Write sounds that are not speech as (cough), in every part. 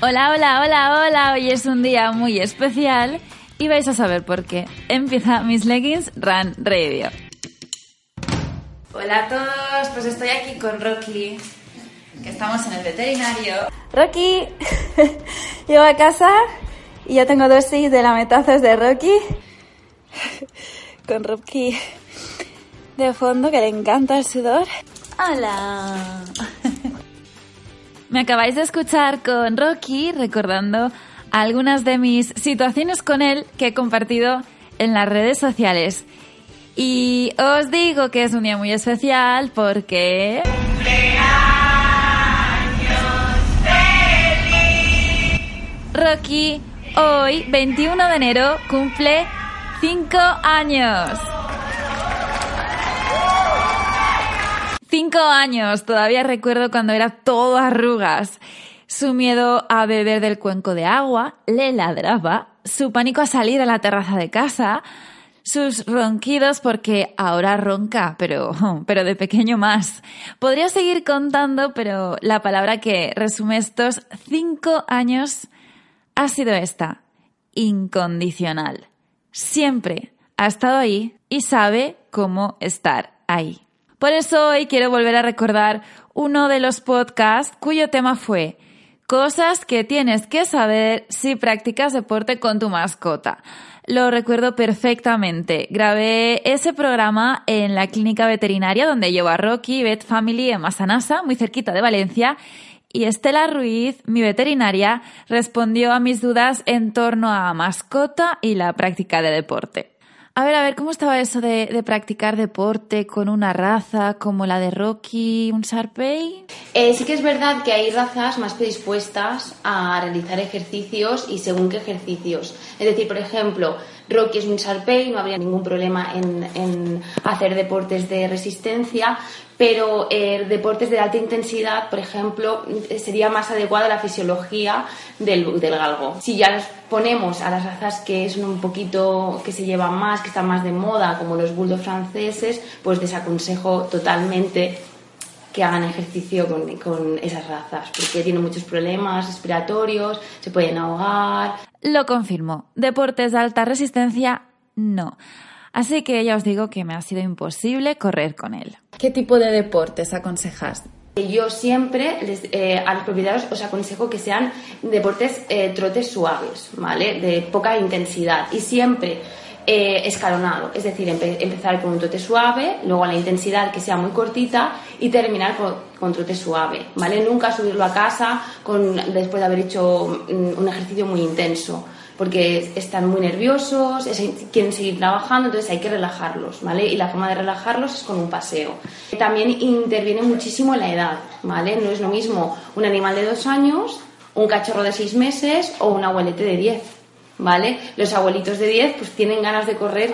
Hola, hola, hola, hola. Hoy es un día muy especial y vais a saber por qué. Empieza Miss Leggings Run Radio. Hola a todos, pues estoy aquí con Rocky, que estamos en el veterinario. Rocky, (laughs) llego a casa y ya tengo dosis de lametazos de Rocky. Con Rocky de fondo, que le encanta el sudor. Hola. Me acabáis de escuchar con Rocky recordando algunas de mis situaciones con él que he compartido en las redes sociales. Y os digo que es un día muy especial porque... Rocky hoy, 21 de enero, cumple 5 años. Cinco años, todavía recuerdo cuando era todo arrugas. Su miedo a beber del cuenco de agua le ladraba, su pánico a salir a la terraza de casa, sus ronquidos porque ahora ronca, pero, (laughs) pero de pequeño más. Podría seguir contando, pero la palabra que resume estos cinco años ha sido esta, incondicional. Siempre ha estado ahí y sabe cómo estar ahí. Por eso hoy quiero volver a recordar uno de los podcasts cuyo tema fue Cosas que tienes que saber si practicas deporte con tu mascota. Lo recuerdo perfectamente. Grabé ese programa en la clínica veterinaria donde llevo a Rocky Vet Family en Masanasa, muy cerquita de Valencia, y Estela Ruiz, mi veterinaria, respondió a mis dudas en torno a mascota y la práctica de deporte. A ver, a ver, ¿cómo estaba eso de, practicar deporte con una raza como la de Rocky, un Sharpei? Eh, sí que es verdad que hay razas más predispuestas a realizar ejercicios y según qué ejercicios. Es decir, por ejemplo, Rocky es un Sharpei, no habría ningún problema en, hacer deportes de resistencia, pero eh, deportes de alta intensidad, por ejemplo, sería más adecuada la fisiología del, galgo. Si ya nos ponemos a las razas que son un poquito, que se llevan más, que están más de moda, como los bulldogs franceses, pues desaconsejo totalmente que hagan ejercicio con, esas razas, porque tienen muchos problemas respiratorios, se pueden ahogar. Lo confirmo, deportes de alta resistencia, no. Así que ya os digo que me ha sido imposible correr con él. ¿Qué tipo de deportes aconsejas? Yo siempre eh, a los propietarios os aconsejo que sean deportes eh, trotes suaves, ¿vale? De poca intensidad y siempre eh, escalonado, es decir, empezar con un trote suave, luego a la intensidad que sea muy cortita y terminar con, con, trote suave, ¿vale? Nunca subirlo a casa después de haber hecho mm, un ejercicio muy intenso porque están muy nerviosos, quieren seguir trabajando, entonces hay que relajarlos, ¿vale? Y la forma de relajarlos es con un paseo. También interviene muchísimo la edad, ¿vale? No es lo mismo un animal de dos años, un cachorro de seis meses o un abuelete de diez, ¿vale? Los abuelitos de diez pues tienen ganas de correr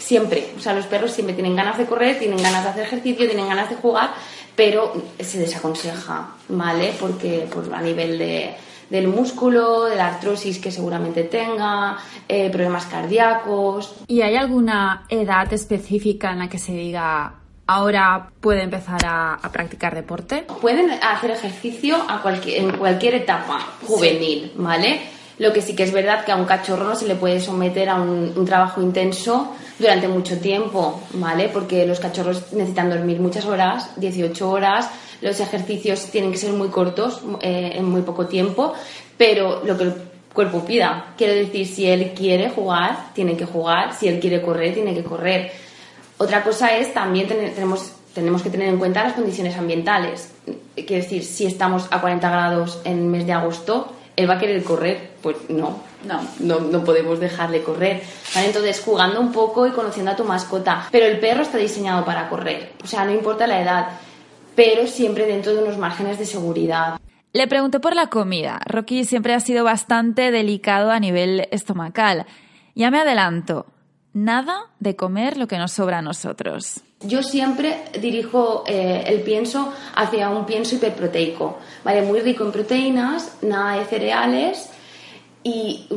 siempre, o sea, los perros siempre tienen ganas de correr, tienen ganas de hacer ejercicio, tienen ganas de jugar, pero se desaconseja, ¿vale? Porque por, a nivel de del músculo, de la artrosis que seguramente tenga, eh, problemas cardíacos. ¿Y hay alguna edad específica en la que se diga ahora puede empezar a, practicar deporte? Pueden hacer ejercicio a cualquier, en cualquier etapa juvenil, ¿vale? Lo que sí que es verdad que a un cachorro no se le puede someter a un, trabajo intenso durante mucho tiempo, ¿vale? Porque los cachorros necesitan dormir muchas horas, 18 horas, los ejercicios tienen que ser muy cortos, eh, en muy poco tiempo, pero lo que el cuerpo pida. Quiere decir, si él quiere jugar, tiene que jugar, si él quiere correr, tiene que correr. Otra cosa es también tenemos, tenemos que tener en cuenta las condiciones ambientales. Quiere decir, si estamos a 40 grados en el mes de agosto, él va a querer correr, pues no, no, no, no podemos dejarle correr. ¿vale? Entonces, jugando un poco y conociendo a tu mascota. Pero el perro está diseñado para correr, o sea, no importa la edad, pero siempre dentro de unos márgenes de seguridad. Le pregunté por la comida. Rocky siempre ha sido bastante delicado a nivel estomacal. Ya me adelanto, nada de comer lo que nos sobra a nosotros. Yo siempre dirijo eh, el pienso hacia un pienso hiperproteico, ¿vale? Muy rico en proteínas, nada de cereales y,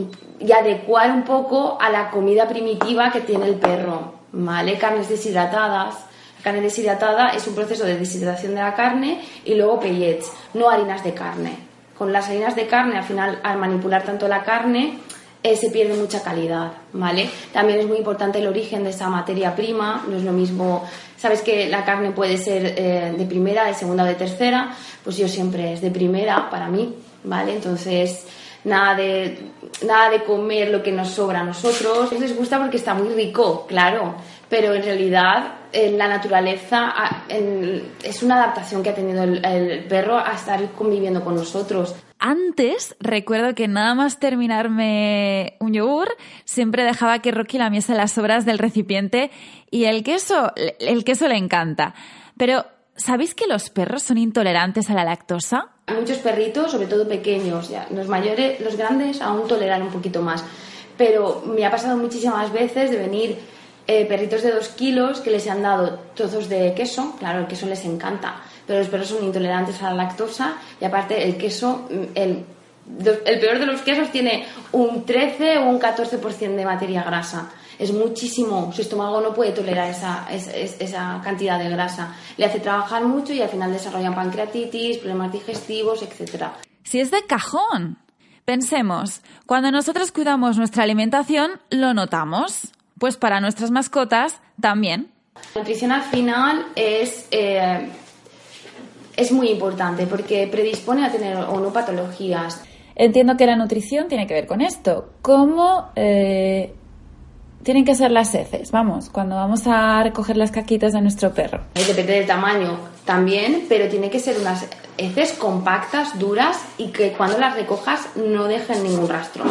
adecuar un poco a la comida primitiva que tiene el perro, ¿vale? Carnes deshidratadas. La carne deshidratada es un proceso de deshidratación de la carne y luego pellets, no harinas de carne. Con las harinas de carne, al final, al manipular tanto la carne, eh, se pierde mucha calidad, ¿vale? También es muy importante el origen de esa materia prima, no es lo mismo, sabes que la carne puede ser eh, de primera, de segunda o de tercera, pues yo siempre es de primera para mí, ¿vale? Entonces, nada de, nada de comer lo que nos sobra a nosotros. Les gusta porque está muy rico, claro, pero en realidad en la naturaleza a- en- es una adaptación que ha tenido el perro a estar conviviendo con nosotros. Antes, recuerdo que nada más terminarme un yogur, siempre dejaba que Rocky lamiese las sobras del recipiente y el queso, el queso le encanta. Pero, ¿sabéis que los perros son intolerantes a la lactosa? Muchos perritos, sobre todo pequeños, ya. los mayores, los grandes aún toleran un poquito más. Pero me ha pasado muchísimas veces de venir eh, perritos de dos kilos que les han dado trozos de queso, claro, el queso les encanta, pero los perros son intolerantes a la lactosa y aparte el queso, mm, el, el peor de los quesos tiene un 13 o un 14% de materia grasa. Es muchísimo, su estómago no puede tolerar esa, esa, esa cantidad de grasa. Le hace trabajar mucho y al final desarrollan pancreatitis, problemas digestivos, etcétera. Si es de cajón. Pensemos, cuando nosotros cuidamos nuestra alimentación, lo notamos. Pues para nuestras mascotas también. La nutrición al final es, eh, es muy importante porque predispone a tener o no patologías. Entiendo que la nutrición tiene que ver con esto. ¿Cómo eh, tienen que ser las heces? Vamos, cuando vamos a recoger las caquitas de nuestro perro. Depende del tamaño también, pero tiene que ser unas heces compactas, duras y que cuando las recojas no dejen ningún rastro.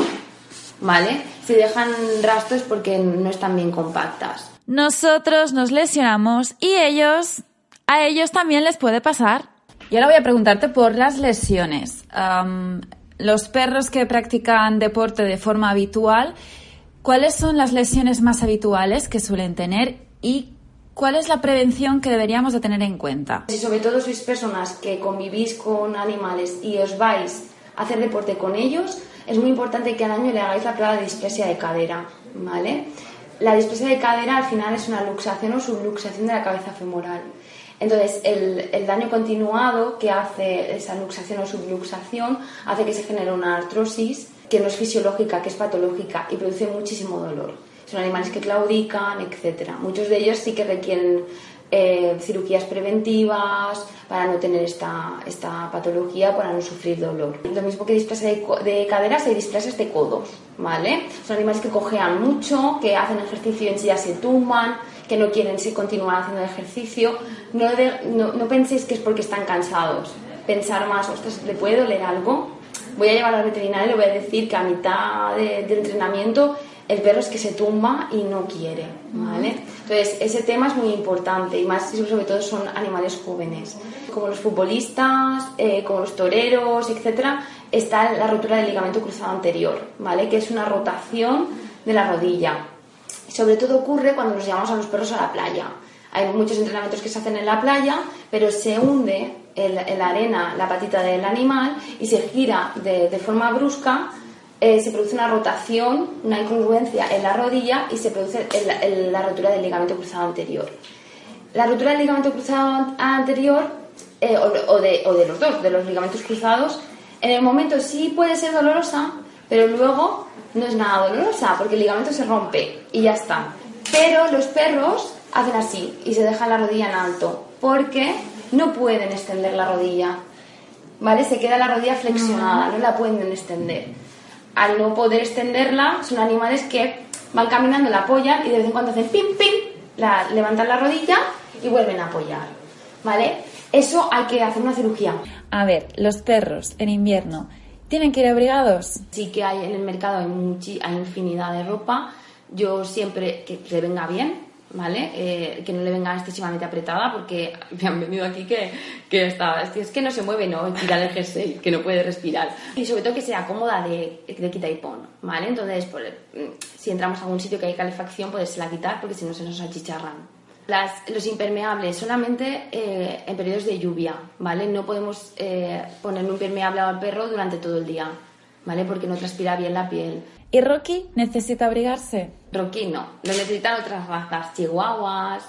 ¿Vale? Si dejan rastro es porque no están bien compactas. Nosotros nos lesionamos y ellos, a ellos también les puede pasar. Y ahora voy a preguntarte por las lesiones. Am, los perros que practican deporte de forma habitual, ¿cuáles son las lesiones más habituales que suelen tener y cuál es la prevención que deberíamos de tener en cuenta? Si sobre todo sois personas que convivís con animales y os vais a hacer deporte con ellos, es muy importante que al año le hagáis la prueba de displasia de cadera, ¿vale? La displasia de cadera al final es una luxación o subluxación de la cabeza femoral. Entonces, el, el daño continuado que hace esa luxación o subluxación hace que se genere una artrosis que no es fisiológica, que es patológica y produce muchísimo dolor. Son animales que claudican, etc. Muchos de ellos sí que requieren eh, cirugías preventivas para no tener esta, esta patología, para no sufrir dolor. Lo mismo que displasia de, de caderas, hay displasias de codos, ¿vale? Son animales que cojean mucho, que hacen ejercicio y enseguida se tumban, que no quieren se- continuar haciendo ejercicio. No, de- no, no penséis que es porque están cansados. Pensar más, ostras, ¿le puede doler algo? Voy a llevar al veterinario y le voy a decir que a mitad de, de entrenamiento el perro es que se tumba y no quiere, ¿vale? Entonces, ese tema es muy importante y más si sobre todo son animales jóvenes. Como los futbolistas, eh, como los toreros, etcétera, está la rotura del ligamento cruzado anterior, ¿vale? Que es una rotación de la rodilla. Sobre todo ocurre cuando nos llevamos a los perros a la playa. Hay muchos entrenamientos que se hacen en la playa, pero se hunde en, la arena la patita del animal y se gira de, forma brusca, eh, se produce una rotación, una incongruencia en la rodilla y se produce la rotura del ligamento cruzado anterior. La rotura del ligamento cruzado anterior, eh, o de los dos, de los ligamentos cruzados, en el momento sí puede ser dolorosa, pero luego no es nada dolorosa porque el ligamento se rompe y ya está. Pero los perros hacen así y se dejan la rodilla en alto porque no pueden extender la rodilla. ¿Vale? Se queda la rodilla flexionada, no la pueden extender. Al no poder extenderla, son animales que van caminando, la apoyan y de vez en cuando hacen pim, pim, la, levantan la rodilla y vuelven a apoyar. ¿Vale? Eso hay que hacer una cirugía. A ver, los perros en invierno ¿Tienen que ir abrigados? Sí que hay en el mercado, hay, muchi- hay infinidad de ropa. Yo siempre que le venga bien, ¿vale? Eh, que no le venga excesivamente apretada porque (laughs) me han venido aquí que, que está, es que- no se mueve, ¿no? Tirar el jersey, que no puede respirar. Y sobre todo que sea cómoda de, de quita y pon, ¿vale? Entonces, pues, mm, si entramos a algún sitio que hay calefacción, podérsela quitar porque si no se nos achicharran. Las, los impermeables solamente eh, en periodos de lluvia, ¿vale? No podemos eh, poner un impermeable al perro durante todo el día, ¿vale? Porque no transpira bien la piel. ¿Y Rocky necesita abrigarse? Rocky no, lo necesitan otras razas, chihuahuas,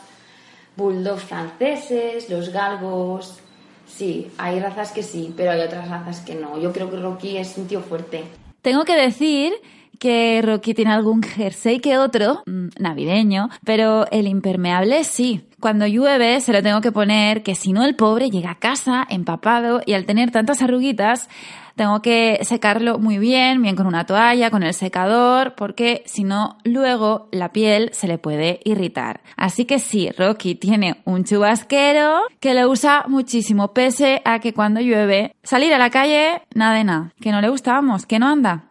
bulldogs franceses, los galgos. Sí, hay razas que sí, pero hay otras razas que no. Yo creo que Rocky es un tío fuerte. Tengo que decir que Rocky tiene algún jersey que otro, mm, navideño, pero el impermeable sí. Cuando llueve se lo tengo que poner, que si no el pobre llega a casa empapado y al tener tantas arruguitas tengo que secarlo muy bien, bien con una toalla, con el secador, porque si no luego la piel se le puede irritar. Así que sí, Rocky tiene un chubasquero que lo usa muchísimo, pese a que cuando llueve salir a la calle, nada de nada, que no le gustábamos, que no anda.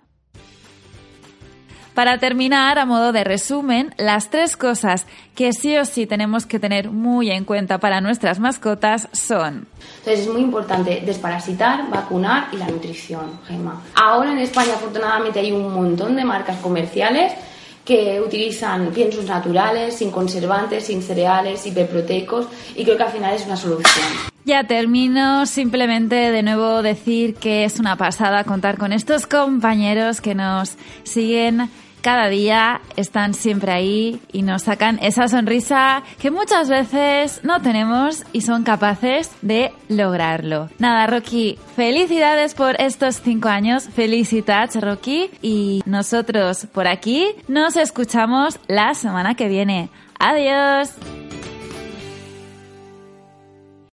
Para terminar, a modo de resumen, las tres cosas que sí o sí tenemos que tener muy en cuenta para nuestras mascotas son Entonces es muy importante desparasitar, vacunar y la nutrición, Gemma. Ahora en España afortunadamente hay un montón de marcas comerciales que utilizan piensos naturales, sin conservantes, sin cereales, hiperproteicos y creo que al final es una solución. Ya termino simplemente de nuevo decir que es una pasada contar con estos compañeros que nos siguen cada día, están siempre ahí y nos sacan esa sonrisa que muchas veces no tenemos y son capaces de lograrlo. Nada, Rocky, felicidades por estos cinco años, felicitats Rocky y nosotros por aquí nos escuchamos la semana que viene. Adiós.